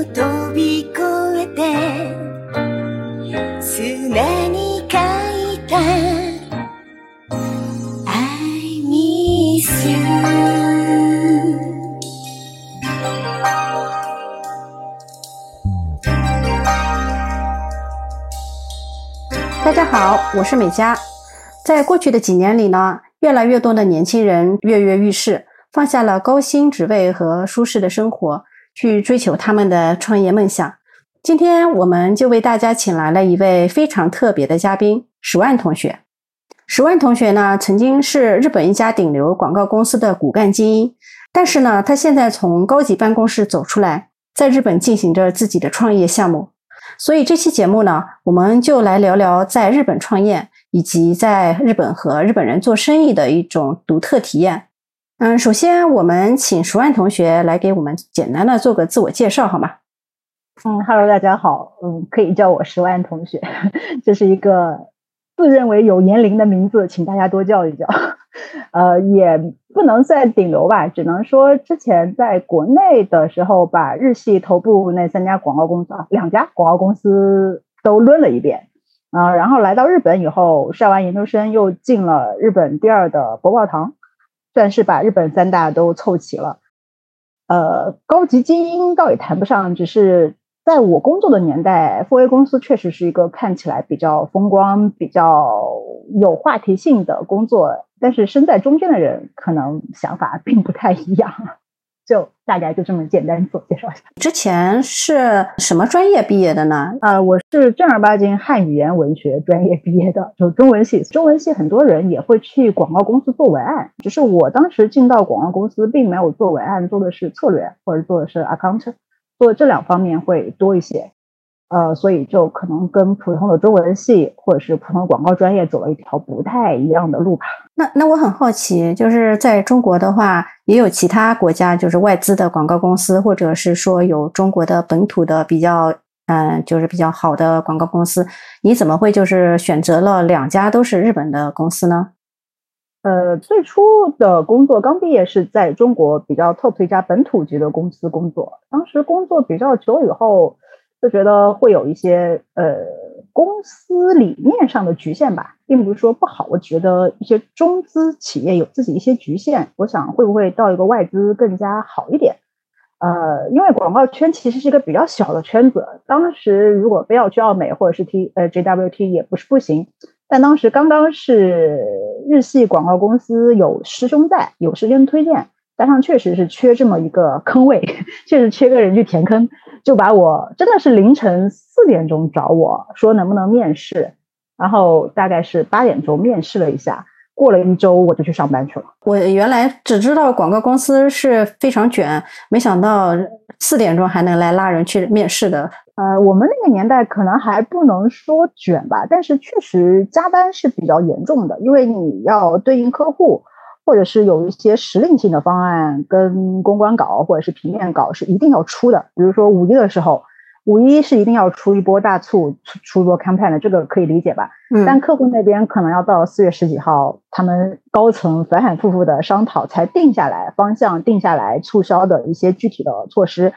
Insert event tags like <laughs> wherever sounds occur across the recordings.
飛び越えて砂に書いた I miss you 大家好，我是美嘉。在过去的几年里呢，越来越多的年轻人跃跃欲试，放下了高薪职位和舒适的生活， 去追求他们的创业梦想。今天我们就为大家请来了一位非常特别的嘉宾——十万同学。十万同学呢，曾经是日本一家顶流广告公司的骨干精英，但是呢，他现在从高级办公室走出来，在日本进行着自己的创业项目。所以这期节目呢，我们就来聊聊在日本创业，以及在日本和日本人做生意的一种独特体验。嗯，首先我们请十万同学来给我们简单的做个自我介绍，好吗？嗯哈喽，大家好，嗯，可以叫我十万同学，<laughs> 这是一个自认为有年龄的名字，请大家多叫一叫。<laughs> 呃，也不能算顶流吧，只能说之前在国内的时候，把日系头部那三家广告公司啊，两家广告公司都抡了一遍啊，然后来到日本以后，上完研究生又进了日本第二的博报堂，算是把日本三大都凑齐了。呃，高级精英倒也谈不上，只是在我工作的年代，富威公司确实是一个看起来比较风光、比较有话题性的工作。但是身在中间的人，可能想法并不太一样。就大概就这么简单自我介绍一下。之前是什么专业毕业的呢？啊，我是正儿八经汉语言文学专业毕业的，就中文系。中文系很多人也会去广告公司做文案，只是我当时进到广告公司，并没有做文案，做的是策略或者做的是 account，做这两方面会多一些。呃，所以就可能跟普通的中文系或者是普通广告专业走了一条不太一样的路吧。那那我很好奇，就是在中国的话，也有其他国家就是外资的广告公司，或者是说有中国的本土的比较，嗯，就是比较好的广告公司，你怎么会就是选择了两家都是日本的公司呢？呃，最初的工作刚毕业是在中国比较 top 一家本土级的公司工作，当时工作比较久以后。就觉得会有一些呃公司理念上的局限吧，并不是说不好。我觉得一些中资企业有自己一些局限，我想会不会到一个外资更加好一点？呃，因为广告圈其实是一个比较小的圈子，当时如果非要去奥美或者是 T 呃 JWT 也不是不行，但当时刚刚是日系广告公司有师兄在，有师兄推荐。加上确实是缺这么一个坑位，确实缺个人去填坑，就把我真的是凌晨四点钟找我说能不能面试，然后大概是八点钟面试了一下，过了一周我就去上班去了。我原来只知道广告公司是非常卷，没想到四点钟还能来拉人去面试的。呃，我们那个年代可能还不能说卷吧，但是确实加班是比较严重的，因为你要对应客户。或者是有一些时令性的方案跟公关稿或者是平面稿是一定要出的，比如说五一的时候，五一是一定要出一波大促，出出波 campaign 的，这个可以理解吧？嗯。但客户那边可能要到四月十几号，他们高层反反复复的商讨才定下来方向，定下来促销的一些具体的措施。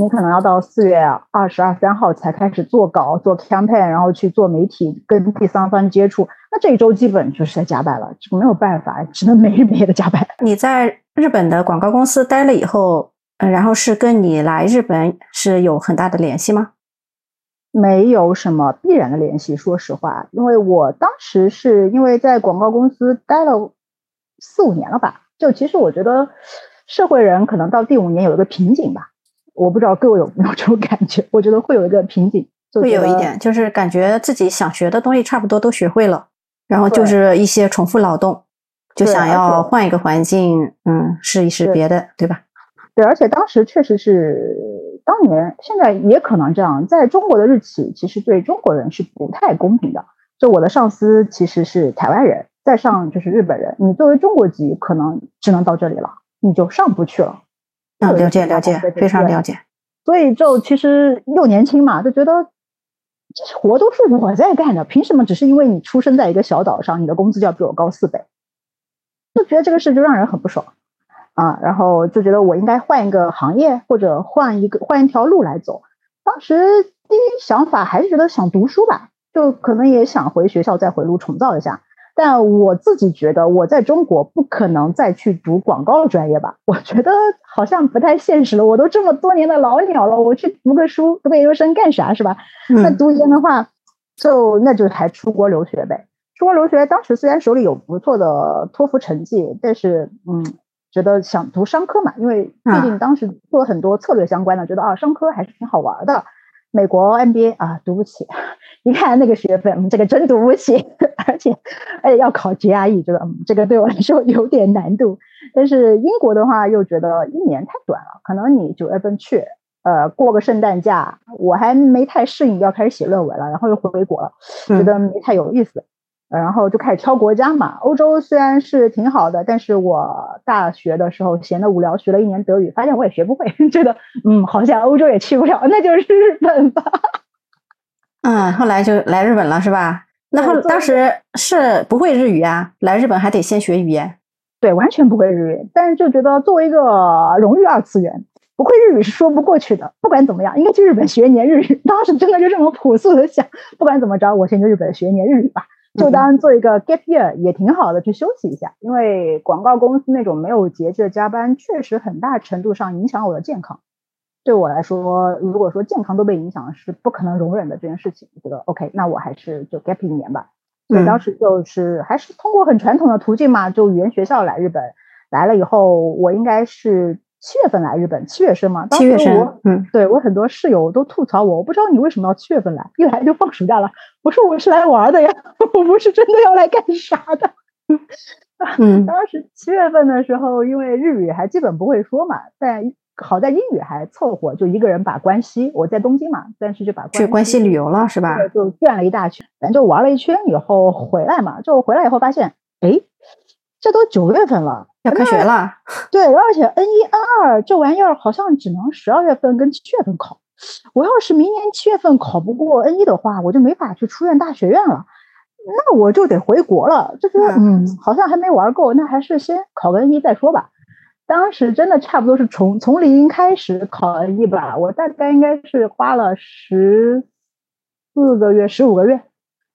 你可能要到四月二十二三号才开始做稿、做 campaign，然后去做媒体跟第三方接触。那这一周基本就是在加班了，没有办法，只能没日没夜的加班。你在日本的广告公司待了以后，嗯，然后是跟你来日本是有很大的联系吗？没有什么必然的联系，说实话，因为我当时是因为在广告公司待了四五年了吧，就其实我觉得社会人可能到第五年有一个瓶颈吧。我不知道各位有没有这种感觉？我觉得会有一个瓶颈，会有一点，就是感觉自己想学的东西差不多都学会了，然后就是一些重复劳动，就想要换一个环境，嗯，试一试别的，对吧？对，而且当时确实是当年，现在也可能这样，在中国的日企其实对中国人是不太公平的。就我的上司其实是台湾人，再上就是日本人，你作为中国籍，可能只能到这里了，你就上不去了。嗯，了解了解，非常了解。所以就其实又年轻嘛，就觉得这活都是我在干的，凭什么只是因为你出生在一个小岛上，你的工资就要比我高四倍？就觉得这个事就让人很不爽啊。然后就觉得我应该换一个行业，或者换一个换一条路来走。当时第一想法还是觉得想读书吧，就可能也想回学校再回炉重造一下。但我自己觉得，我在中国不可能再去读广告专业吧？我觉得好像不太现实了。我都这么多年的老鸟了，我去读个书、读个研究生干啥？是吧？那读研的话，就那就还出国留学呗。出国留学，当时虽然手里有不错的托福成绩，但是嗯，觉得想读商科嘛，因为毕竟当时做了很多策略相关的，觉得啊，商科还是挺好玩的。美国 MBA 啊，读不起，一看那个学费，这个真读不起，<laughs> 而且，而且，要考 GRE，这个嗯，这个对我来说有点难度。但是英国的话，又觉得一年太短了，可能你九月份去，呃，过个圣诞假，我还没太适应，要开始写论文了，然后又回国了，觉得没太有意思。然后就开始挑国家嘛。欧洲虽然是挺好的，但是我大学的时候闲得无聊，学了一年德语，发现我也学不会，<laughs> 觉得嗯，好像欧洲也去不了，那就是日本吧。嗯，后来就来日本了，是吧？那后当时是不会日语啊，来日本还得先学语言。对，完全不会日语，但是就觉得作为一个荣誉二次元，不会日语是说不过去的。不管怎么样，应该去日本学一年日语。<laughs> 当时真的就这么朴素的想，不管怎么着，我先去日本学一年日语吧。<laughs> 就当做一个 gap year 也挺好的，去休息一下。因为广告公司那种没有节制的加班，确实很大程度上影响我的健康。对我来说，如果说健康都被影响了，是不可能容忍的这件事情。我觉得 OK，那我还是就 gap 一年吧。所以当时就是还是通过很传统的途径嘛，就语言学校来日本。来了以后，我应该是。七月份来日本，七月生嘛。七月生，嗯，对我很多室友都吐槽我，我不知道你为什么要七月份来，一来就放暑假了。我说我是来玩的呀，<laughs> 我不是真的要来干啥的。嗯，<laughs> 当时七月份的时候，因为日语还基本不会说嘛，但好在英语还凑合，就一个人把关西，我在东京嘛，但是就把去关西旅游了是吧？就转了一大圈，反正就玩了一圈以后回来嘛，就回来以后发现，哎。这都九月份了，要开学了。对，而且 N 一、N 二这玩意儿好像只能十二月份跟七月份考。我要是明年七月份考不过 N 一的话，我就没法去出院大学院了，那我就得回国了。就觉得嗯，好像还没玩够，那还是先考个 N 一再说吧。当时真的差不多是从从零开始考 N 一吧，我大概应该是花了十四个月、十五个月。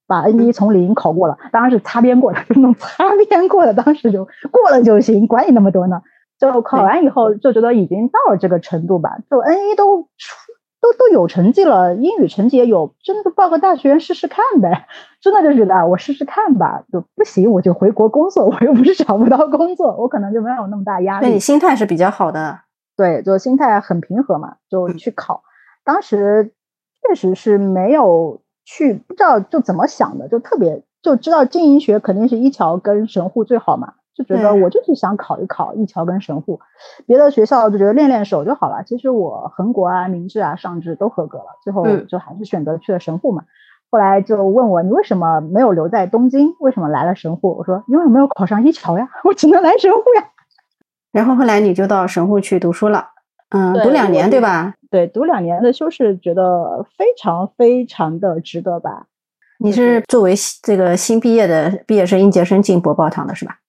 把 N 一 <laughs> 从零考过了，当然是擦边过的，就那种擦边过的，当时就过了就行，管你那么多呢。就考完以后就觉得已经到了这个程度吧，就 N 一都出都都有成绩了，英语成绩也有，真的报个大学试试看呗。真的就觉得我试试看吧，就不行我就回国工作，我又不是找不到工作，我可能就没有那么大压力。那你心态是比较好的，对，就心态很平和嘛，就去考。当时确实是没有。去不知道就怎么想的，就特别就知道经营学肯定是一桥跟神户最好嘛，就觉得我就是想考一考一桥跟神户，别的学校就觉得练练手就好了。其实我横国啊、明治啊、上智都合格了，最后就还是选择去了神户嘛。后来就问我你为什么没有留在东京，为什么来了神户？我说因为我没有考上一桥呀，<laughs> 我只能来神户呀。然后后来你就到神户去读书了，嗯，读两年对吧？对，读两年的修士，觉得非常非常的值得吧？你是作为这个新毕业的毕业生应届生进博报堂的是吧？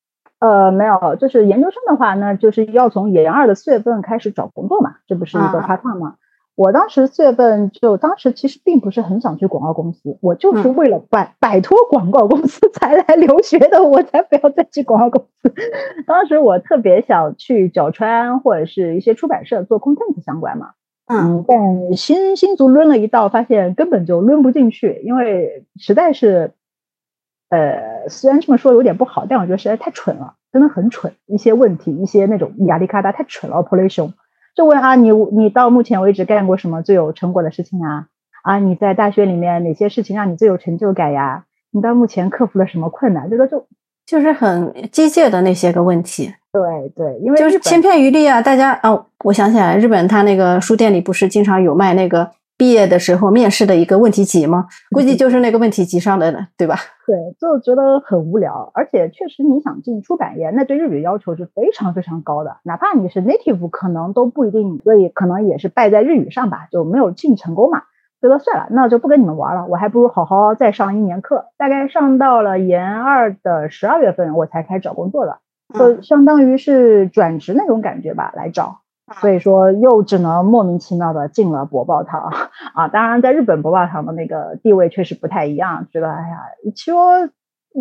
呃，没有，就是研究生的话呢，就是要从研二的四月份开始找工作嘛，这不是一个 part time 吗？我当时四月份就当时其实并不是很想去广告公司，我就是为了摆摆脱广告公司 <laughs> 才来留学的，我才不要再去广告公司。当时我特别想去角川或者是一些出版社做 content 相关嘛。嗯，但新新竹抡了一道，发现根本就抡不进去，因为实在是，呃，虽然这么说有点不好，但我觉得实在太蠢了，真的很蠢。一些问题，一些那种压力卡达太蠢了。Operation 就问啊，你你到目前为止干过什么最有成果的事情啊？啊，你在大学里面哪些事情让你最有成就感呀？你到目前克服了什么困难？这个就就是很机械的那些个问题。对对，因为就是千篇一律啊！大家哦，我想起来，日本他那个书店里不是经常有卖那个毕业的时候面试的一个问题集吗？估计就是那个问题集上的，对吧？对，就觉得很无聊，而且确实你想进出版业，那对日语要求是非常非常高的，哪怕你是 native，可能都不一定，所以可能也是败在日语上吧，就没有进成功嘛。觉得算了，那就不跟你们玩了，我还不如好好再上一年课。大概上到了研二的十二月份，我才开始找工作的。就相当于是转职那种感觉吧，来找。所以说又只能莫名其妙的进了博报堂啊。当然，在日本博报堂的那个地位确实不太一样，觉得哎呀，说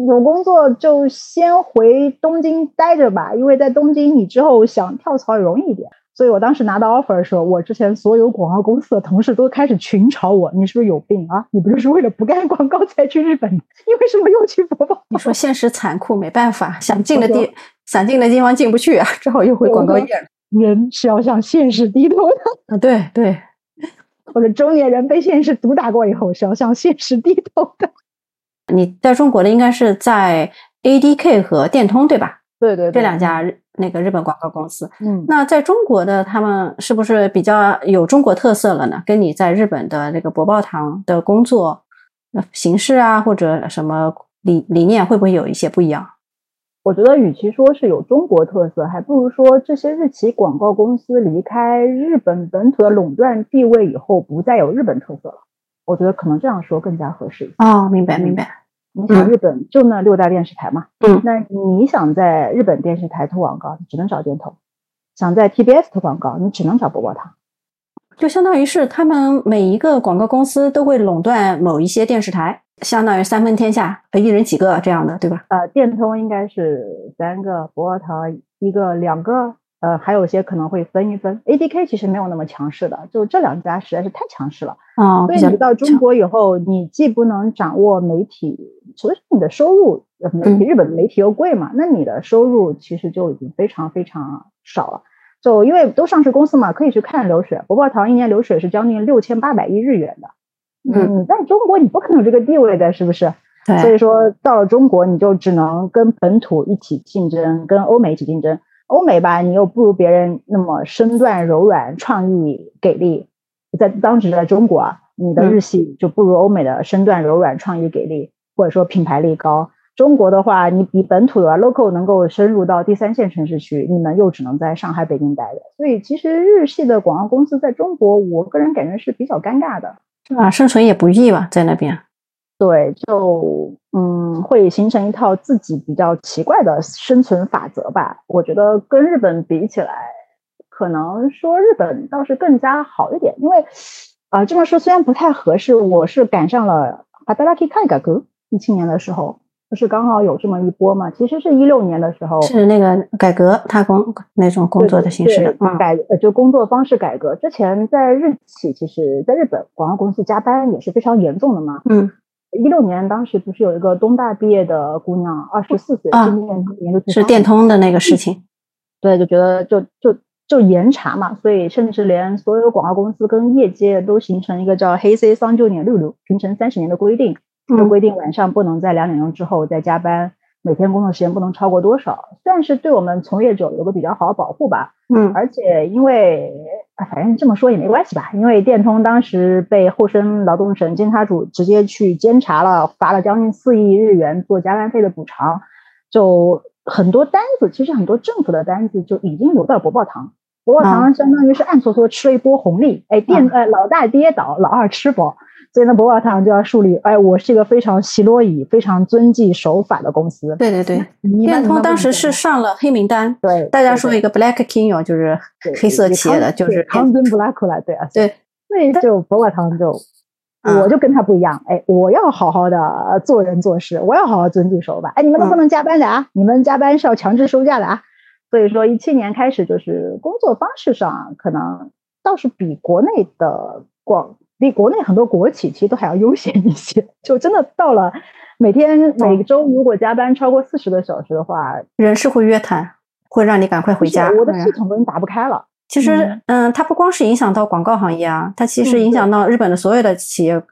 有工作就先回东京待着吧，因为在东京你之后想跳槽容易一点。所以我当时拿到 offer 的时候，我之前所有广告公司的同事都开始群嘲我：“你是不是有病啊？你不就是为了不干广告才去日本？<laughs> 你为什么又去博报？”你说现实残酷，没办法，想进的地想进的地方进不去啊，只好又回广告业了。人是要向现实低头的 <laughs> 啊！对对，或者中年人被现实毒打过以后是要向现实低头的。你在中国的应该是在 ADK 和电通对吧？对对，这两家那个日本广告公司。嗯，那在中国的他们是不是比较有中国特色了呢？跟你在日本的那个博报堂的工作形式啊，或者什么理理念会不会有一些不一样？我觉得，与其说是有中国特色，还不如说这些日企广告公司离开日本本土的垄断地位以后，不再有日本特色了。我觉得可能这样说更加合适。哦，明白明白。你想，日本就那六大电视台嘛，嗯，那你想在日本电视台投广告，你只能找电投；想在 TBS 投广告，你只能找波波堂。就相当于是他们每一个广告公司都会垄断某一些电视台。相当于三分天下，一人几个这样的，对吧？呃，电通应该是三个，博报堂一个、两个，呃，还有些可能会分一分。ADK 其实没有那么强势的，就这两家实在是太强势了。哦，所以你到中国以后，你既不能掌握媒体，所以你的收入，媒体日本的媒体又贵嘛，那你的收入其实就已经非常非常少了。就因为都上市公司嘛，可以去看流水，博报堂一年流水是将近六千八百亿日元的。嗯，你在中国你不可能有这个地位的，是不是？对。所以说到了中国，你就只能跟本土一起竞争，跟欧美一起竞争。欧美吧，你又不如别人那么身段柔软、创意给力。在当时在中国啊，你的日系就不如欧美的身段柔软、创意给力，或者说品牌力高。中国的话，你比本土的 local 能够深入到第三线城市去，你们又只能在上海、北京待着。所以其实日系的广告公司在中国，我个人感觉是比较尴尬的。啊，生存也不易吧，在那边。对，就嗯，会形成一套自己比较奇怪的生存法则吧。我觉得跟日本比起来，可能说日本倒是更加好一点。因为啊，这么说虽然不太合适，我是赶上了哈达拉基开改革一七年的时候。不是刚好有这么一波嘛？其实是一六年的时候，是那个改革他工那种工作的形式的，改呃就工作方式改革。之前在日企，其实在日本广告公司加班也是非常严重的嘛。嗯，一六年当时不是有一个东大毕业的姑娘，二十四岁，今年年是电通的那个事情。对，就觉得就就就严查嘛，所以甚至连所有广告公司跟业界都形成一个叫黑 C 三九年六六平成三十年的规定。就规定晚上不能在两点钟之后再加班，每天工作时间不能超过多少，算是对我们从业者有个比较好的保护吧。嗯，而且因为反正这么说也没关系吧，因为电通当时被厚生劳动省监察组直接去监察了，罚了将近四亿日元做加班费的补偿，就很多单子，其实很多政府的单子就已经流到博报堂，博报堂相当于是暗搓搓吃了一波红利，哎，电呃老大跌倒，老二吃饱。所以呢，博报堂就要树立，哎，我是一个非常喜罗以、非常遵纪守法的公司。对对对，电通当时是上了黑名单。对，大家说一个 Black King 就是黑色企业的，就是康敦 Black 了，对啊。对，所以就博报堂就，我就跟他不一样，哎，我要好好的做人做事，我要好好遵纪守法。哎，你们都不能加班的啊，你们加班是要强制休假的啊。所以说，一七年开始就是工作方式上可能倒是比国内的广。比国内很多国企其实都还要悠闲一些，就真的到了每天每周如果加班超过四十个小时的话，人事会约谈，会让你赶快回家。我的系统都打不开了。其实，嗯，它不光是影响到广告行业啊，它其实影响到日本的所有的企业。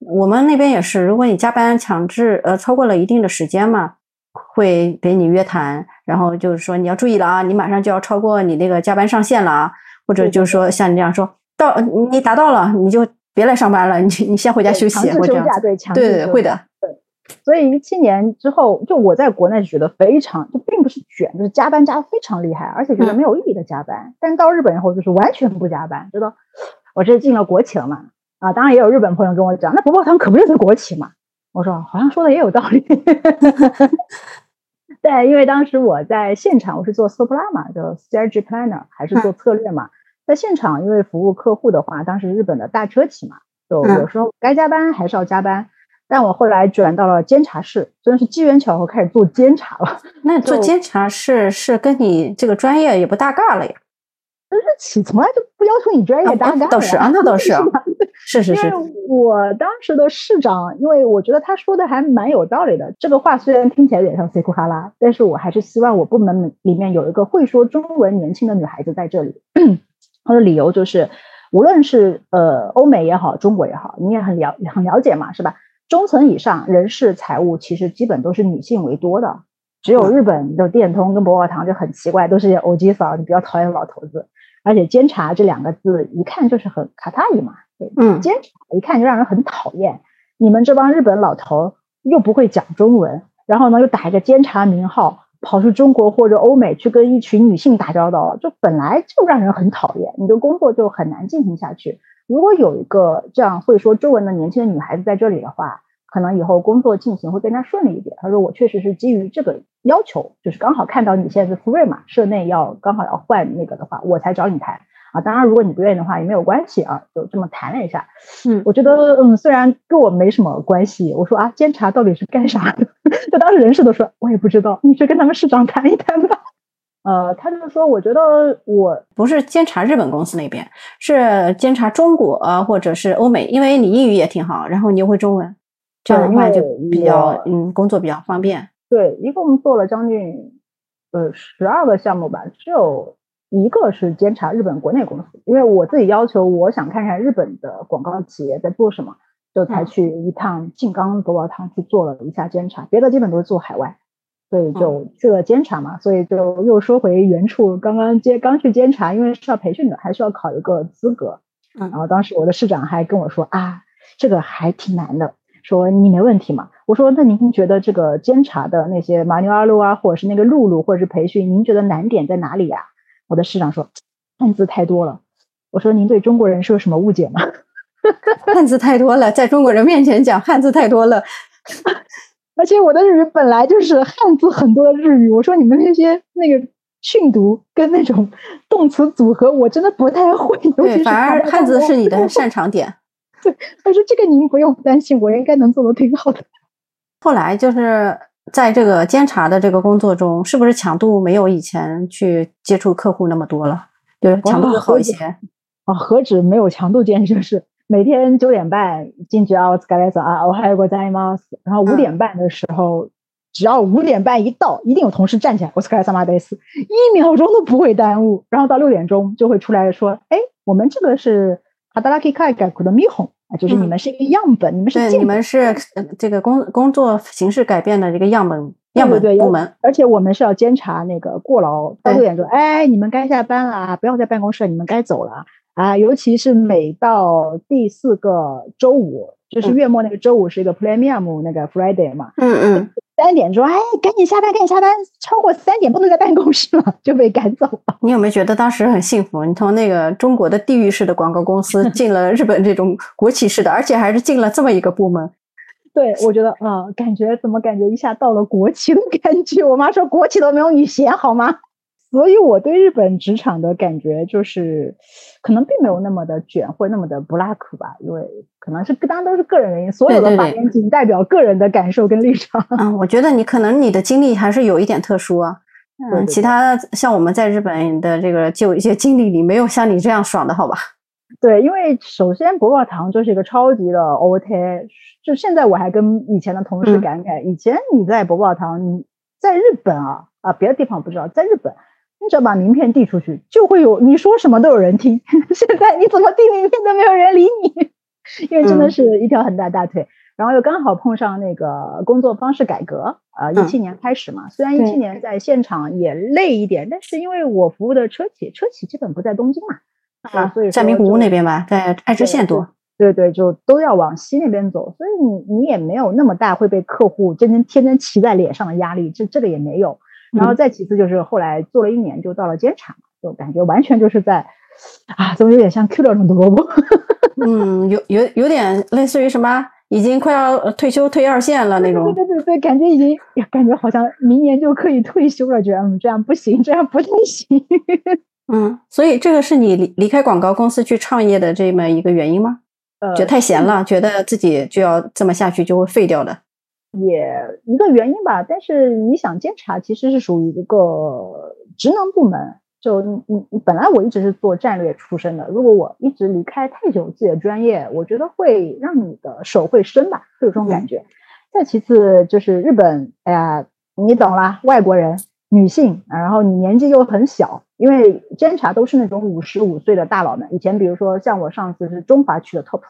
我们那边也是，如果你加班强制呃超过了一定的时间嘛，会给你约谈，然后就是说你要注意了啊，你马上就要超过你那个加班上限了啊，或者就是说像你这样说到你达到了，你就。别来上班了，你你先回家休息。强制休假，对，强制对对会的。对，所以一七年之后，就我在国内觉得非常，就并不是卷，就是加班加的非常厉害，而且觉得没有意义的加班。但到日本以后，就是完全不加班，觉得我这进了国企了嘛。啊，当然也有日本朋友跟我讲，那不报堂可不就是国企嘛？我说好像说的也有道理。<laughs> 对，因为当时我在现场，我是做 s u p l a 嘛，就 strategy planner，还是做策略嘛。在现场，因为服务客户的话，当时日本的大车企嘛，就嗯有时候该加班还是要加班。但我后来转到了监察室，真的是机缘巧合开始做监察了。<laughs> 那做监察室是跟你这个专业也不搭嘎了呀？日企从来就不要求你专业搭嘎的呀、倒是啊，那倒是啊，<laughs> 是是是我当时的市长，因为我觉得他说的还蛮有道理的。这个话虽然听起来有点像 C 库哈拉，但是我还是希望我部门里面有一个会说中文年轻的女孩子在这里。<clears throat> 他的理由就是，无论是呃欧美也好，中国也好，你也很了很了解嘛，是吧？中层以上人事财务其实基本都是女性为多的，只有日本的电通跟博尔堂就很奇怪，都是些欧吉嫂，你比较讨厌老头子。而且监察这两个字一看就是很卡塔伊嘛，对，嗯，监察一看就让人很讨厌。你们这帮日本老头又不会讲中文，然后呢又打一个监察名号，跑去中国或者欧美去跟一群女性打交道，就本来就让人很讨厌，你的工作就很难进行下去。如果有一个这样会说中文的年轻的女孩子在这里的话，可能以后工作进行会更加顺利一点。他说我确实是基于这个要求，就是刚好看到你现在是福瑞嘛，社内要刚好要换那个的话，我才找你谈啊。当然，如果你不愿意的话也没有关系啊，就这么谈了一下。嗯我觉得嗯，虽然跟我没什么关系，我说啊，监察到底是干啥的？<laughs> 就当时人事都说我也不知道，你去跟他们市长谈一谈吧。呃，他就说，我觉得我不是监察日本公司那边，是监察中国呃或者是欧美，因为你英语也挺好，然后你又会中文，这样的话就比较嗯工作比较方便。对，一共做了将近呃十二个项目吧，只有一个是监察日本国内公司，因为我自己要求我想看看日本的广告企业在做什么，就才嗯去一趟静冈博宝堂去做了一下监察，别的基本都是做海外，所以就去了监察嘛，所以就又说回原处，刚刚接刚去监察，因为是要培训的，还需要考一个资格，嗯然后当时我的市长还跟我说啊，这个还挺难的。说你没问题嘛？我说那您觉得这个监察的那些马牛阿路啊，或者是那个露露，或者是培训，您觉得难点在哪里呀、我的师长说汉字太多了。我说您对中国人是有什么误解吗？<laughs> 汉字太多了，在中国人面前讲汉字太多了，而且我的日语本来就是汉字很多的日语，我说你们那些那个训读跟那种动词组合，我真的不太会。尤其对，是反而汉字是你的 <laughs> 擅长点。对他说这个您不用担心，我应该能做的挺好的。后来就是在这个监察的这个工作中，是不是强度没有以前去接触客户那么多了？就是强度会好一些。啊，何止没有强度建设，是每天九点半进去啊，我干来早啊，我还有个在吗？然后五点半的时候，只要五点半一到，一定有同事站起来，我是干萨马德斯，一秒钟都不会耽误。然后到六点钟就会出来说，哎，我们这个是哈达拉基开改库的米红啊，就是你们是一个样本，你们是对，你们是呃这个工工作形式改变的这个样本样本对对部门。而且我们是要监察那个过劳，到对六点钟，哎，你们该下班了啊，不要在办公室，你们该走了啊。尤其是每到第四个周五，就是嗯月末那个周五是一个 Premium 那个 Friday 嘛，嗯嗯，三点钟，哎，赶紧下班，赶紧下班，超过三点不能在办公室了，就被赶走了。你有没有觉得当时很幸福？你从那个中国的地域式的广告公司 <laughs> 进了日本这种国企式的，而且还是进了这么一个部门。对，我觉得啊、感觉怎么感觉一下到了国企的感觉？我妈说国企都没有你闲好吗？所以我对日本职场的感觉就是，可能并没有那么的卷或那么的不拉苦吧，因为可能是当然都是个人原因，所有的发言仅代表个人的感受跟立场。嗯，我觉得你可能你的经历还是有一点特殊啊。嗯，对对其他像我们在日本的这个就一些经历里，没有像你这样爽的好吧？对，因为首先博报堂就是一个超级的 OT，就现在我还跟以前的同事嗯感慨，以前你在博报堂，你在日本啊啊，别的地方不知道，在日本，你只要把名片递出去，就会有你说什么都有人听。<laughs> 现在你怎么递名片都没有人理你，因为真的嗯是一条很大大腿。然后又刚好碰上那个工作方式改革呃，一嗯七年开始嘛，虽然一对七年在现场也累一点，但是因为我服务的车企，车企基本不在东京嘛。啊，所以在名古屋那边吧，在爱知县多。对对，就都要往西那边走，所以你你也没有那么大会被客户真真天天骑在脸上的压力，这这个也没有。然后嗯再其次就是后来做了一年，就到了监察，就感觉完全就是在啊，怎么有点像 Q 掉种的萝卜？<laughs> 嗯，有有有点类似于什么，已经快要呃退休退二线了那对种。对对对对，感觉已经感觉好像明年就可以退休了，觉得嗯这样不行，这样不太行。<laughs> 嗯，所以这个是你离离开广告公司去创业的这么一个原因吗？呃，觉得太闲了，觉得自己就要这么下去就会废掉的。也一个原因吧。但是你想，监察其实是属于一个职能部门，就你你你本来我一直是做战略出身的，如果我一直离开太久自己的专业，我觉得会让你的手会生吧，会有这种感觉。再其次就是日本，哎呀，你懂啦，外国人，女性，然后你年纪又很小，因为监察都是那种五十五岁的大佬们。以前比如说像我上次是中华区的 top，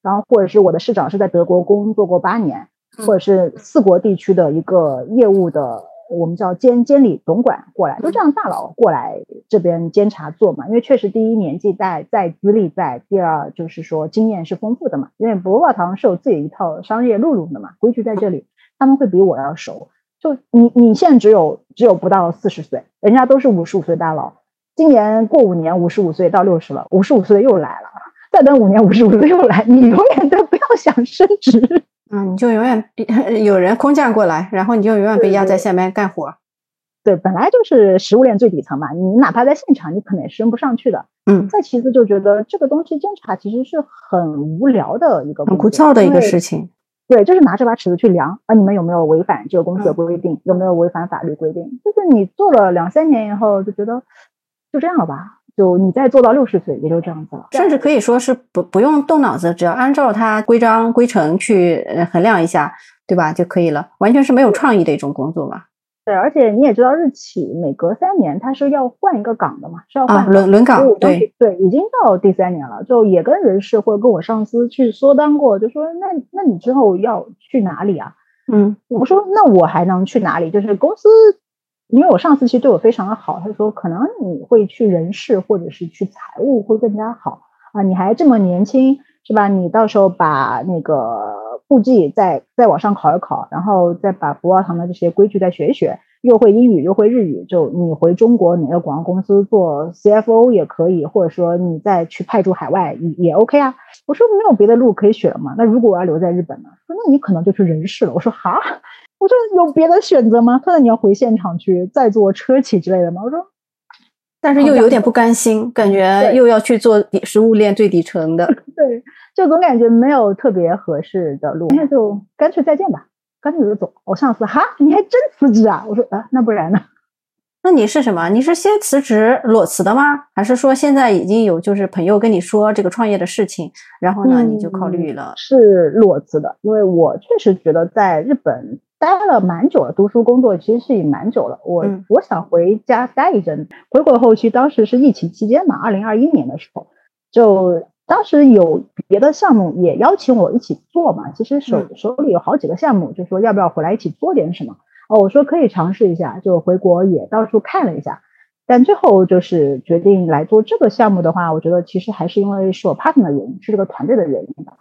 然后或者是我的市长是在德国工作过八年，或者是四国地区的一个业务的，我们叫监监理总管过来，都这样大佬过来这边监察做嘛。因为确实第一年纪在在资历在，第二就是说经验是丰富的嘛。因为博报堂是有自己一套商业路路的嘛，规矩在这里，他们会比我要熟。就你你现在只有只有不到四十岁，人家都是五十五岁大佬，今年过五年五十五岁到六十了，五十五岁又来了，再等五年五十五岁又来，你永远都不要想升职。嗯，你就永远 <laughs> 有人空降过来，然后你就永远被压在下面干活。对，本来就是食物链最底层嘛，你哪怕在现场，你可能也升不上去的。嗯，再其次就觉得这个东西监察其实是很无聊的一个很枯燥的一个事情。对，就是拿这把尺子去量啊，你们有没有违反这个公司的规定，有没有违反法律规定？就是你做了两三年以后，就觉得就这样了吧，就你再做到六十岁也就这样子了。甚至可以说是不不用动脑子，只要按照它规章规程去呃衡量一下，对吧就可以了，完全是没有创意的一种工作嘛。对，而且你也知道，日企每隔三年它是要换一个岗的嘛，是要啊，换轮轮岗对，对，已经到第三年了，就也跟人事或者跟我上司去说当过，就说那那你之后要去哪里啊？嗯我说那我还能去哪里？就是公司，因为我上司其实对我非常的好，他说可能你会去人事或者是去财务会更加好啊，你还这么年轻是吧？你到时候把那个簿记再再往上考一考，然后再把博报堂的这些规矩再学一学，又会英语又会日语，就你回中国哪个广告公司做 CFO 也可以，或者说你再去派驻海外也也 OK 啊。我说没有别的路可以选了吗？那如果我要留在日本呢？说那你可能就去人事了。我说哈，我说有别的选择吗？他说你要回现场去再做车企之类的吗？我说但是又有点不甘心，感觉又要去做底食物链最底层的。<laughs> 对，就总感觉没有特别合适的路，那就干脆再见吧，干脆就走。我上司哈，你还真辞职啊？我说啊，那不然呢？那你是什么？你是先辞职裸辞的吗？还是说现在已经有就是朋友跟你说这个创业的事情，然后呢你就考虑了？是裸辞的，因为我确实觉得在日本待了蛮久了，读书工作其实是也蛮久了。我、嗯我想回家待一阵，回国后期当时是疫情期间嘛，二零二一年的时候，就当时有别的项目也邀请我一起做嘛。其实手、嗯手里有好几个项目，就说要不要回来一起做点什么。哦，我说可以尝试一下，就回国也到处看了一下。但最后就是决定来做这个项目的话，我觉得其实还是因为是我 partner 的原因，是这个团队的原因吧。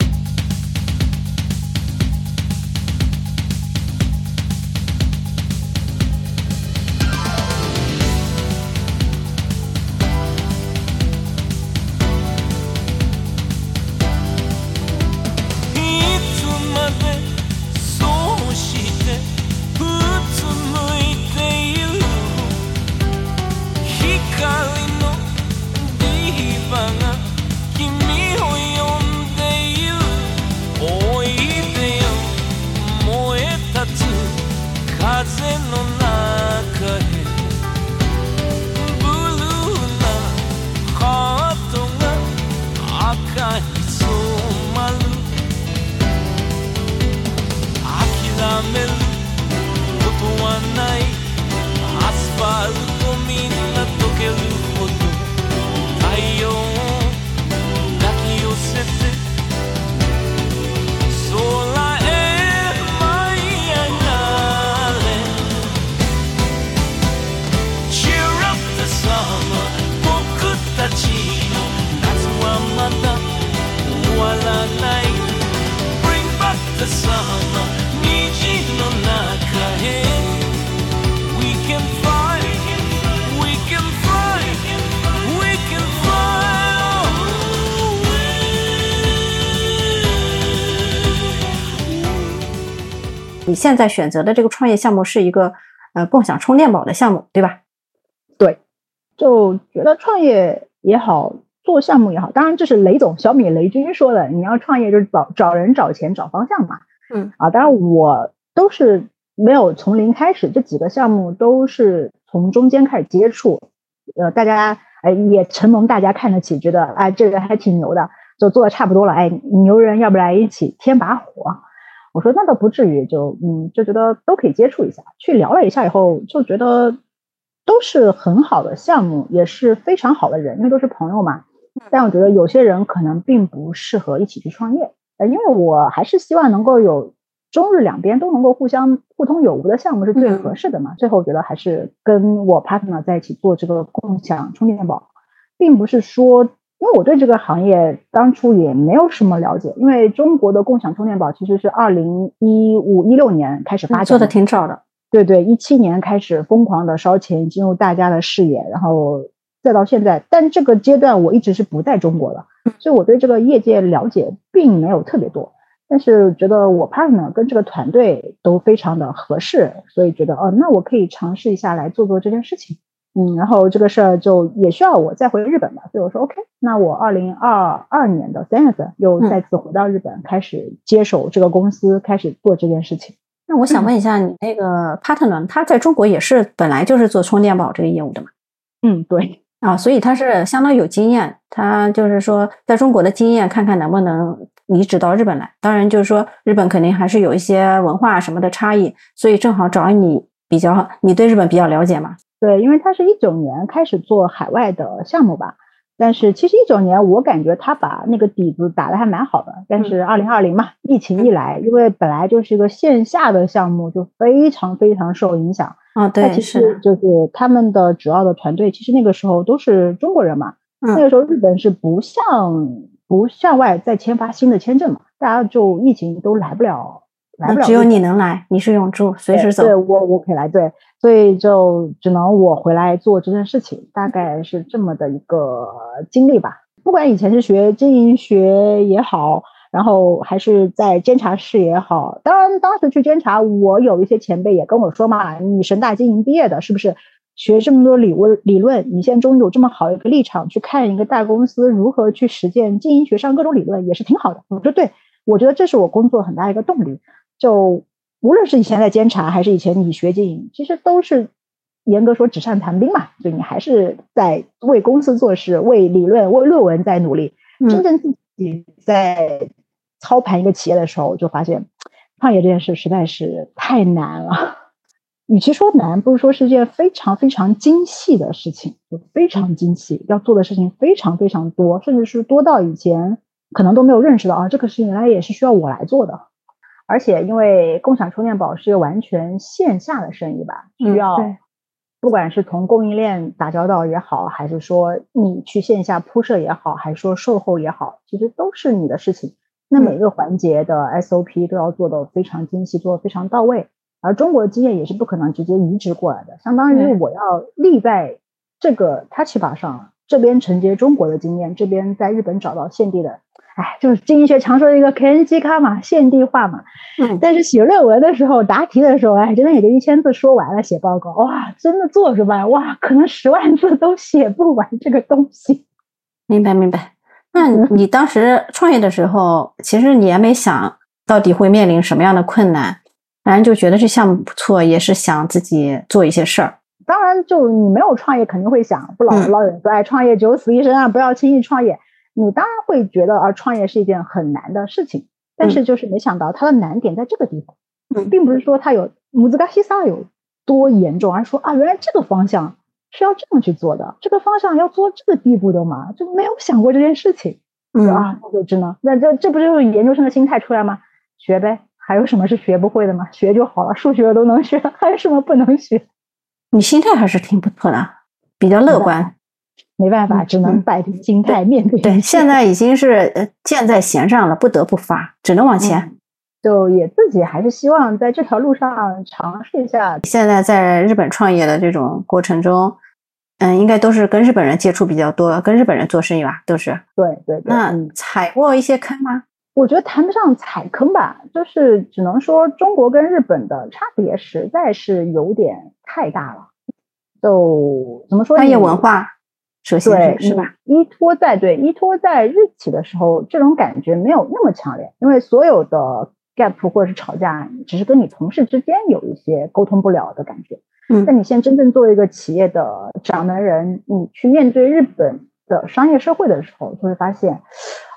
你现在选择的这个创业项目是一个呃共享充电宝的项目，对吧？对，就觉得创业也好，做项目也好，当然这是雷总小米雷军说的，你要创业就是找找人、找钱、找方向嘛。嗯啊，当然我都是没有从零开始，这几个项目都是从中间开始接触，呃，大家哎也承蒙大家看得起，觉得哎这个还挺牛的，就做的差不多了，哎牛人要不来一起添把火？我说那倒不至于，就嗯就觉得都可以接触一下，去聊了一下以后就觉得都是很好的项目，也是非常好的人，因为都是朋友嘛。但我觉得有些人可能并不适合一起去创业，呃，因为我还是希望能够有中日两边都能够互相互通有无的项目是最合适的嘛。最后我觉得还是跟我 partner 在一起做这个共享充电宝，并不是说，因为我对这个行业当初也没有什么了解，因为中国的共享充电宝其实是二零一五一六年开始发展做的挺早的。对对，一七年开始疯狂的烧钱进入大家的视野，然后再到现在，但这个阶段我一直是不在中国的，所以我对这个业界了解并没有特别多。但是觉得我 partner 跟这个团队都非常的合适，所以觉得哦，那我可以尝试一下来做做这件事情。嗯，然后这个事儿就也需要我再回日本嘛，所以我说 OK，那我二零二二年的三月份又再次回到日本，开始接手这个公司，开始做这件事情。那我想问一下，你那个 partner 他在中国也是本来就是做充电宝这个业务的嘛？嗯，对。啊，所以他是相当有经验，他就是说在中国的经验，看看能不能移植到日本来。当然，就是说日本肯定还是有一些文化什么的差异，所以正好找你比较，你对日本比较了解嘛？对，因为他是一九年开始做海外的项目吧，但是其实一九年我感觉他把那个底子打得还蛮好的，但是二零二零嘛，疫情一来，因为本来就是一个线下的项目，就非常非常受影响。啊，对，其实就是他们的主要的团队，其实那个时候都是中国人嘛。嗯、那个时候日本是不向不向外再签发新的签证嘛，大家就疫情都来不了，来不了。只有你能来，你是永驻，随时走。对，我我可以来，对，所以就只能我回来做这件事情，大概是这么的一个经历吧。不管以前是学经营学也好。然后还是在监察室也好，当然当时去监察，我有一些前辈也跟我说嘛，你神大经营毕业的，是不是学这么多理论理论？你现在终于有这么好一个立场去看一个大公司如何去实践经营学上各种理论，也是挺好的。我说对，我觉得这是我工作很大一个动力。就无论是以前在监察，还是以前你学经营，其实都是严格说纸上谈兵嘛，就你还是在为公司做事，为理论、为论文在努力，真正自己在。操盘一个企业的时候，就发现创业这件事实在是太难了。与其说难，不如说是件非常非常精细的事情，就非常精细，要做的事情非常非常多，甚至是多到以前可能都没有认识到啊，这个事情原来也是需要我来做的。而且因为共享充电宝是一个完全线下的生意吧，需要不管是从供应链打交道也好，还是说你去线下铺设也好，还是说售后也好，其实都是你的事情。那每个环节的 SOP 都要做的非常精细，做的非常到位。而中国的经验也是不可能直接移植过来的，相当于我要立在这个 Touch 把上，这边承接中国的经验，这边在日本找到现地的，哎，就是经济学常说的一个 KNG 卡嘛，现地化嘛。嗯。但是写论文的时候，答题的时候，哎，真的也就一千字说完了，写报告，哇，真的做出来，哇，可能十万字都写不完这个东西。明白，明白。那你当时创业的时候，其实你也没想到底会面临什么样的困难，反正就觉得这项目不错，也是想自己做一些事儿。当然，就你没有创业，肯定会想，不老老有人说，哎，创业九死一生啊，不要轻易创业。你当然会觉得啊，创业是一件很难的事情，但是就是没想到它的难点在这个地方，并不是说它有姆兹嘎西萨有多严重，而是说啊，原来这个方向。是要这样去做的，这个方向要做这个地步的嘛，就没有想过这件事情，嗯啊，那就只能，那这这不就是研究生的心态出来吗？学呗，还有什么是学不会的吗？学就好了，数学都能学，还有什么不能学？你心态还是挺不错的，比较乐观。没办法，只能摆平心态面对。对，现在已经是呃箭在弦上了，不得不发，只能往前。就也自己还是希望在这条路上尝试一下。现在在日本创业的这种过程中，嗯，应该都是跟日本人接触比较多，跟日本人做生意吧，都是。对对对。那踩过一些坑吗？我觉得谈不上踩坑吧，就是只能说中国跟日本的差别实在是有点太大了。就怎么说？商业文化，对，是是吧？依托在对依托在日企的时候，这种感觉没有那么强烈，因为所有的 gap 或者是吵架，只是跟你同事之间有一些沟通不了的感觉。嗯但你现在真正作为一个企业的掌门人，你去面对日本的商业社会的时候，就会发现，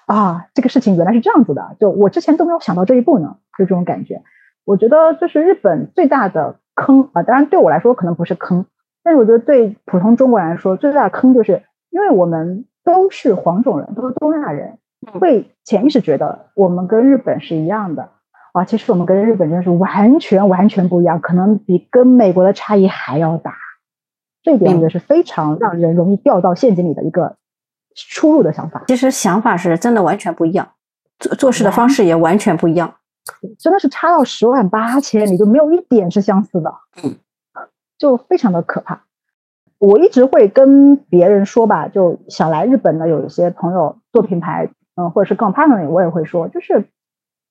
啊，这个事情原来是这样子的，就我之前都没有想到这一步呢，就这种感觉。我觉得这是日本最大的坑啊，当然对我来说可能不是坑，但是我觉得对普通中国人来说，最大的坑就是因为我们都是黄种人，都是东亚人，会潜意识觉得我们跟日本是一样的。啊，其实我们跟日本真的是完全完全不一样，可能比跟美国的差异还要大。这一点我觉得是非常让人容易掉到陷阱里的一个出入的想法，其实想法是真的完全不一样，做做事的方式也完全不一样。真的是差到十万八千里，就没有一点是相似的，嗯，就非常的可怕。我一直会跟别人说吧，就想来日本的有一些朋友做品牌，嗯，或者是跟我 partner，我也会说，就是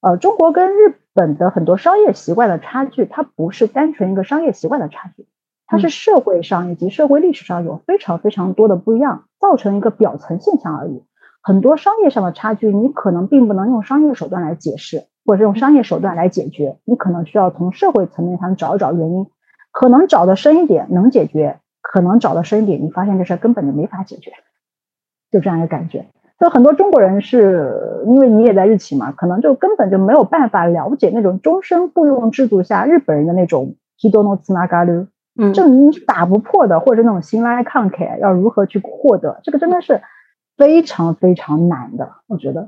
呃，中国跟日本的很多商业习惯的差距，它不是单纯一个商业习惯的差距，它是社会上以及社会历史上有非常非常多的不一样，造成一个表层现象而已。很多商业上的差距，你可能并不能用商业手段来解释，或者是用商业手段来解决，你可能需要从社会层面上找一找原因，可能找的深一点能解决，可能找的深一点，你发现这事儿根本就没法解决，就这样一个感觉。所以很多中国人是因为你也在日企嘛，可能就根本就没有办法了解那种终身雇佣制度下日本人的那种 hidono tsunagaru，嗯，就你是打不破的，或者那种新来抗凯要如何去获得，这个真的是非常非常难的，我觉得。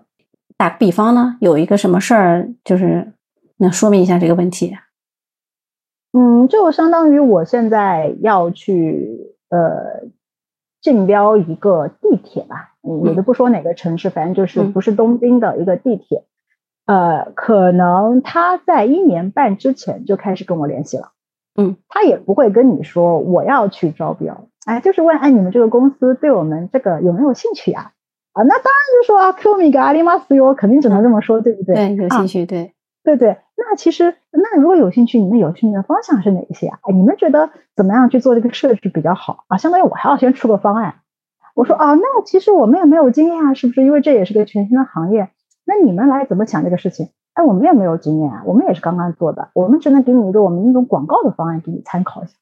打个比方呢，有一个什么事儿，就是那说明一下这个问题。嗯，就相当于我现在要去呃竞标一个地铁吧，嗯，也就不说哪个城市，反正就是嗯不是东京的一个地铁，呃，可能他在一年半之前就开始跟我联系了，嗯，他也不会跟你说我要去招标，哎，就是问哎你们这个公司对我们这个有没有兴趣呀、啊？那当然就说啊 q 米个阿里马斯哟，肯定只能这么说，对不对？对，有啊兴趣，对，对对，那其实那如果有兴趣，你们有兴趣的方向是哪一些啊？哎你们觉得怎么样去做这个设置比较好啊？相当于我还要先出个方案。我说啊，那其实我们也没有经验啊，是不是？因为这也是个全新的行业。那你们来怎么想这个事情？哎，我们也没有经验啊，我们也是刚刚做的，我们只能给你一个我们那种广告的方案给你参考一下。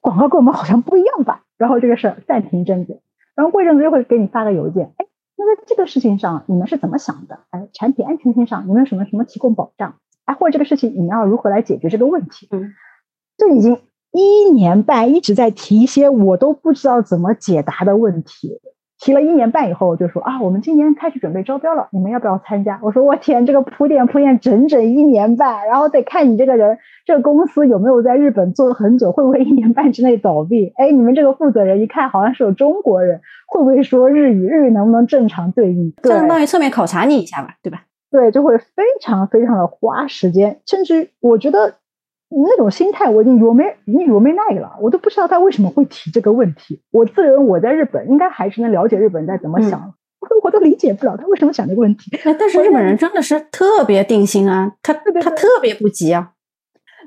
广告跟我们好像不一样吧？然后这个事儿暂停一阵子，然后过一阵子又会给你发个邮件，哎，那在这个事情上你们是怎么想的？哎，产品安全性上你们有什么什么提供保障？哎，或者这个事情你们要如何来解决这个问题？嗯，这已经一年半一直在提一些我都不知道怎么解答的问题。提了一年半以后，就说啊，我们今年开始准备招标了，你们要不要参加？我说我天，这个铺垫铺垫整整一年半，然后得看你这个人，这个公司有没有在日本做很久，会不会一年半之内倒闭？哎，你们这个负责人一看好像是有中国人，会不会说日语？日语能不能正常对应？对相当于侧面考察你一下吧，对吧？对，就会非常非常的花时间，甚至我觉得那种心态我已经有没已经有没耐了，我都不知道他为什么会提这个问题。我自认我在日本应该还是能了解日本人在怎么想，我都理解不了他为什么想这个问题。哎，但是日本人真的是特别定心啊，他对对他特别不急啊。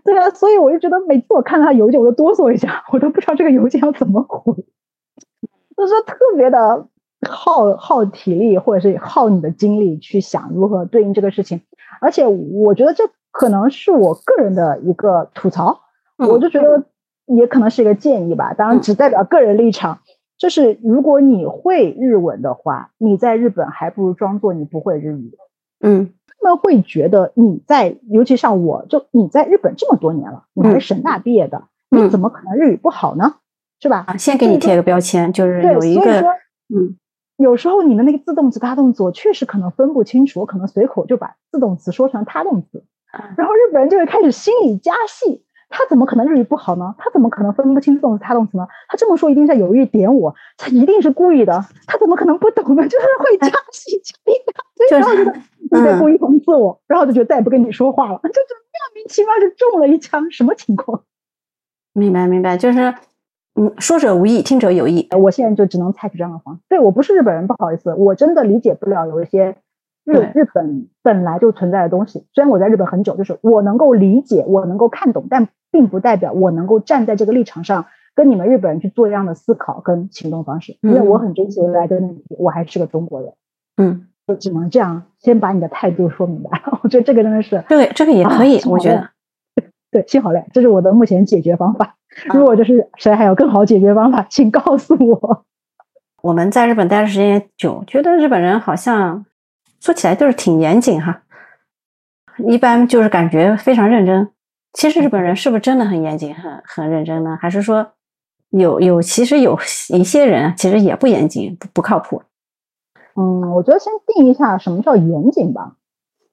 对啊，所以我就觉得每次我看到他邮件，我都哆嗦一下，我都不知道这个邮件要怎么回，<laughs> 就是说特别的耗耗体力，或者是耗你的精力去想如何对应这个事情。而且我觉得这可能是我个人的一个吐槽，嗯我就觉得也可能是一个建议吧，当然只代表个人立场。就是如果你会日文的话，你在日本还不如装作你不会日语。嗯他们会觉得你在，尤其像我，就你在日本这么多年了，你还是神大毕业的，嗯你怎么可能日语不好呢？是吧？啊，先给你贴个标签，就是，有一个嗯有时候你的那个自动词、他动词，我确实可能分不清楚，我可能随口就把自动词说成他动词，然后日本人就会开始心里加戏。他怎么可能日语不好呢？他怎么可能分不清自动词、他动词呢？他这么说一定是在有意点我，他一定是故意的。他怎么可能不懂呢？<laughs> 就是会加戏加一大堆，就是然后觉得你在嗯故意讽刺我，然后就觉得再也不跟你说话了，<laughs> 就就莫名其妙就中了一枪，什么情况？明白明白，就是嗯，说者无意，听者有意。我现在就只能采取这样的方式。对我不是日本人，不好意思，我真的理解不了有一些日日本本来就存在的东西。虽然我在日本很久，就是我能够理解，我能够看懂，但并不代表我能够站在这个立场上跟你们日本人去做这样的思考跟行动方式，因为我很珍惜来的 identity，我还是个中国人，嗯，就只能这样，先把你的态度说明白。<laughs> 我觉得这个真的是这个这个也可以，啊我觉得。对，幸好嘞，这是我的目前解决方法。啊 <laughs> 如果就是谁还有更好解决方法，请告诉我。我们在日本待的时间也久，觉得日本人好像说起来就是挺严谨哈，一般就是感觉非常认真。其实日本人是不是真的很严谨、很很认真呢？还是说有有其实有一些人其实也不严谨、不不靠谱？嗯，我觉得先定一下什么叫严谨吧。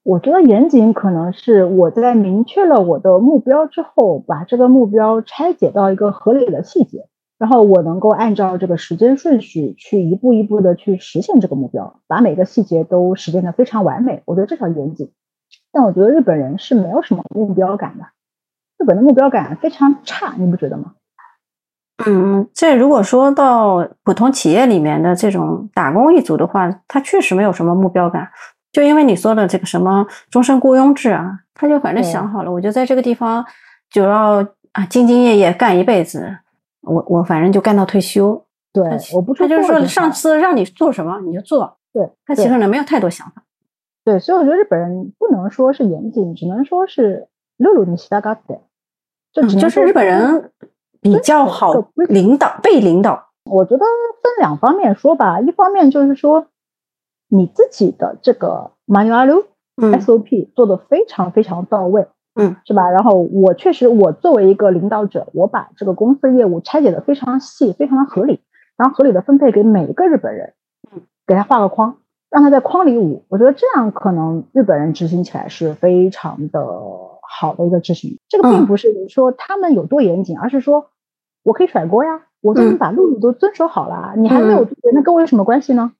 我觉得严谨可能是我在明确了我的目标之后，把这个目标拆解到一个合理的细节，然后我能够按照这个时间顺序去一步一步的去实现这个目标，把每个细节都实现的非常完美。我觉得这叫严谨。但我觉得日本人是没有什么目标感的，日本的目标感非常差，你不觉得吗？嗯，这如果说到普通企业里面的这种打工一族的话，他确实没有什么目标感。就因为你说的这个什么终身雇佣制啊，他就反正想好了，我就在这个地方就要啊兢兢业业干一辈子，我我反正就干到退休。对他，我不他就是说上好司让你做什么你就做，对，他其实呢没有太多想法。对，所以我觉得日本人不能说是严谨，只能说是露露你西达嘎的，就是日本人比较好领导，被领导。我觉得分两方面说吧，一方面就是说你自己的这个 manual 嗯 SOP 做的非常非常到位，嗯，是吧？然后我确实，我作为一个领导者，我把这个公司的业务拆解的非常细，非常的合理，然后合理的分配给每一个日本人，嗯，给他画个框，让他在框里舞。我觉得这样可能日本人执行起来是非常的好的一个执行。这个并嗯不是说他们有多严谨，而是说我可以甩锅呀，我都已经嗯把路路都遵守好了，你还没有那跟我有什么关系呢？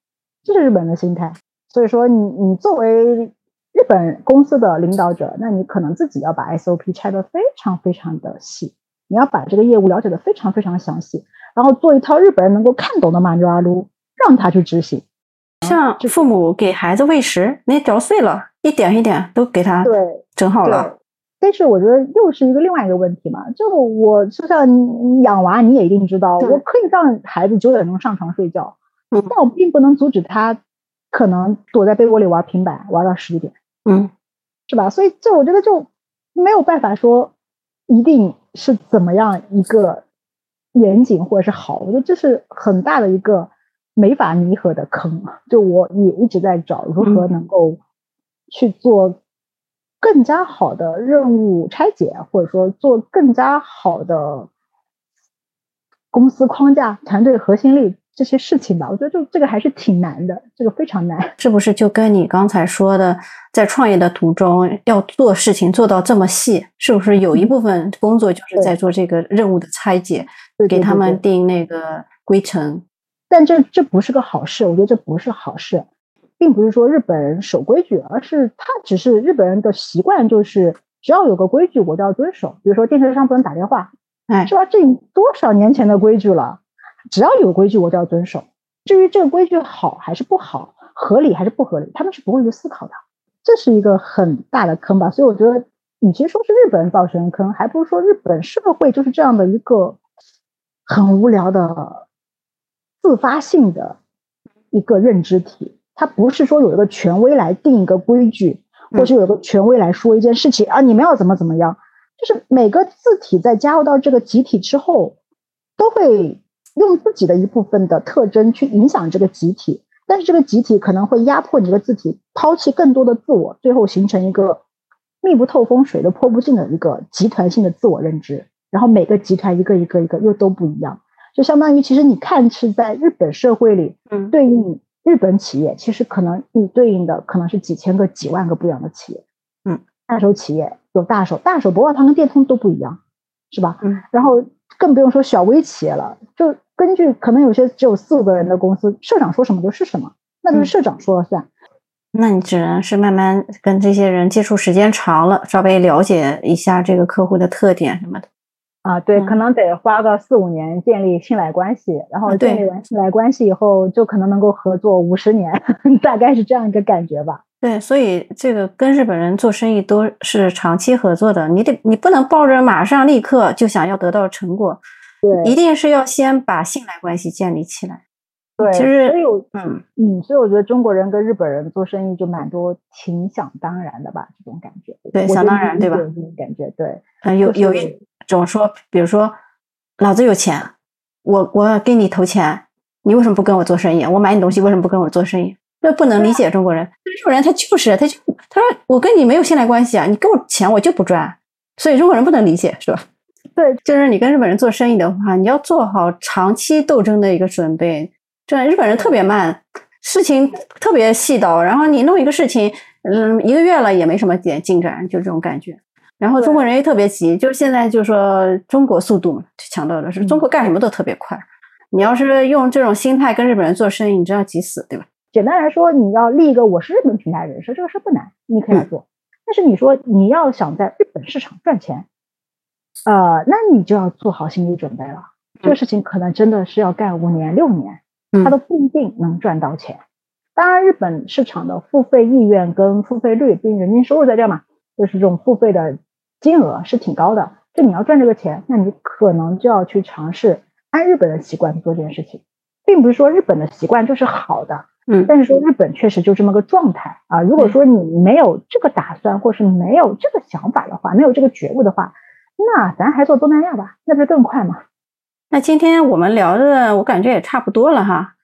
这是日本人的心态。所以说你，你作为日本公司的领导者，那你可能自己要把 SOP 拆得非常非常的细，你要把这个业务了解的非常非常详细，然后做一套日本人能够看懂的马拉撸，让他去执行。像父母给孩子喂食，那嚼碎了，一点一点都给他对整好了。但是我觉得又是一个另外一个问题嘛，就我就像你养娃，你也一定知道，我可以让孩子九点钟上床睡觉，嗯但我并不能阻止他可能躲在被窝里玩平板玩到十一点。嗯是吧？所以这我觉得就没有办法说一定是怎么样一个严谨或者是好，我觉得这是很大的一个没法弥合的坑。就我也一直在找如何能够去做更加好的任务拆解，或者说做更加好的公司框架、团队核心力这些事情吧。我觉得就这个还是挺难的，这个非常难。是不是就跟你刚才说的，在创业的途中要做事情做到这么细，是不是有一部分工作就是在做这个任务的拆解，给他们定那个规程？但这这不是个好事，我觉得这不是好事，并不是说日本人守规矩，而是他只是日本人的习惯，就是只要有个规矩我都要遵守。比如说电车上不能打电话，哎是吧？这多少年前的规矩了，只要有规矩我就要遵守。至于这个规矩好还是不好，合理还是不合理，他们是不会去思考的。这是一个很大的坑吧。所以我觉得，与其说是日本人造成的坑，还不如说日本社会就是这样的一个很无聊的自发性的一个认知体。它不是说有一个权威来定一个规矩，或是有个权威来说一件事情啊，你们要怎么怎么样。就是每个字体在加入到这个集体之后，都会用自己的一部分的特征去影响这个集体，但是这个集体可能会压迫你这个字体，抛弃更多的自我，最后形成一个密不透风、水都泼不进的一个集团性的自我认知。然后每个集团一个一个一个又都不一样，就相当于其实你看是在日本社会里嗯对应日本企业，其实可能你对应的可能是几千个、几万个不一样的企业。嗯，大手企业有大手，大手博报堂跟电通都不一样，是吧？嗯，然后更不用说小微企业了，就根据可能有些只有四五个人的公司，社长说什么就是什么，那就是嗯社长说了算。那你只能是慢慢跟这些人接触时间长了，稍微了解一下这个客户的特点什么的。啊，对，嗯可能得花个四五年建立信赖关系，然后建立完信赖关系以后，就可能能够合作五十年，<laughs> 大概是这样一个感觉吧。对，所以这个跟日本人做生意都是长期合作的，你得你不能抱着马上立刻就想要得到成果，对一定是要先把信赖关系建立起来。对，其实所以我嗯，嗯，所以我觉得中国人跟日本人做生意就蛮多挺想当然的吧，这种感觉。对想当然对吧这种感觉，对，嗯，有有一种说，比如说，老子有钱，我我给你投钱，你为什么不跟我做生意？我买你东西为什么不跟我做生意？这不能理解中国人。日本人他就是他就他说我跟你没有信赖关系啊，你给我钱我就不赚，所以中国人不能理解是吧？对，就是你跟日本人做生意的话，你要做好长期斗争的一个准备。这日本人特别慢，事情特别细叨，然后你弄一个事情，嗯，一个月了也没什么点进展，就这种感觉。然后中国人也特别急，就是现在就是说中国速度嘛，强调的是中国干什么都特别快。你要是用这种心态跟日本人做生意，你真要急死，对吧？简单来说，你要立一个我是日本品牌人设，这个事不难，你可以来做。但是你说你要想在日本市场赚钱，呃，那你就要做好心理准备了。这个事情可能真的是要干五年六年，嗯它都不一定能赚到钱。当然，日本市场的付费意愿跟付费率，毕竟人均收入在这儿嘛，就是这种付费的金额是挺高的。就你要赚这个钱，那你可能就要去尝试按日本的习惯做这件事情，并不是说日本的习惯就是好的，嗯但是说日本确实就这么个状态啊。如果说你没有这个打算，或是没有这个想法的话，没有这个觉悟的话，那咱还做东南亚吧，那不是更快吗？那今天我们聊的，我感觉也差不多了哈。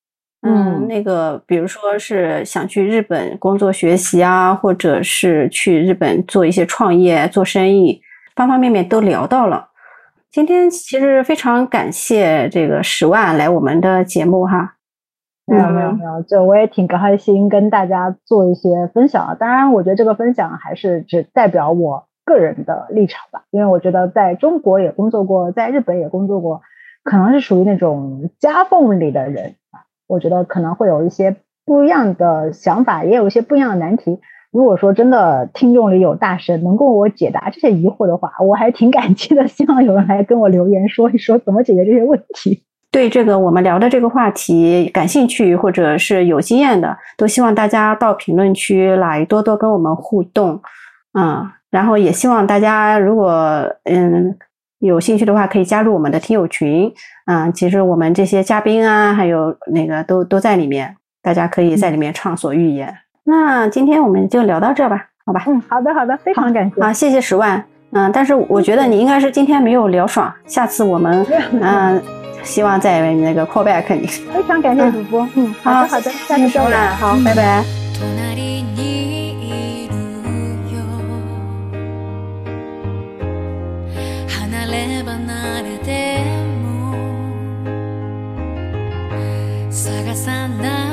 嗯那个，比如说是想去日本工作学习啊，或者是去日本做一些创业、做生意，方方面面都聊到了。今天其实非常感谢这个十万来我们的节目哈。没有没有嗯没有，就我也挺开心跟大家做一些分享啊。当然，我觉得这个分享还是只代表我个人的立场吧，因为我觉得在中国也工作过，在日本也工作过，可能是属于那种夹缝里的人啊。我觉得可能会有一些不一样的想法，也有一些不一样的难题。如果说真的听众里有大神能够我解答这些疑惑的话，我还挺感激的。希望有人来跟我留言说一说怎么解决这些问题。对这个我们聊的这个话题感兴趣或者是有经验的，都希望大家到评论区来多多跟我们互动，嗯，然后也希望大家如果嗯有兴趣的话，可以加入我们的听友群，嗯，其实我们这些嘉宾啊，还有那个都都在里面，大家可以在里面畅所欲言。那今天我们就聊到这儿吧，好吧？嗯，好的好的，非常感谢。啊，谢谢十万。嗯，但是我觉得你应该是今天没有聊爽，下次我们嗯，希望再那个 call back 你。非常感谢主播，嗯，好的好的，下次再见。好，拜拜。離れても探さない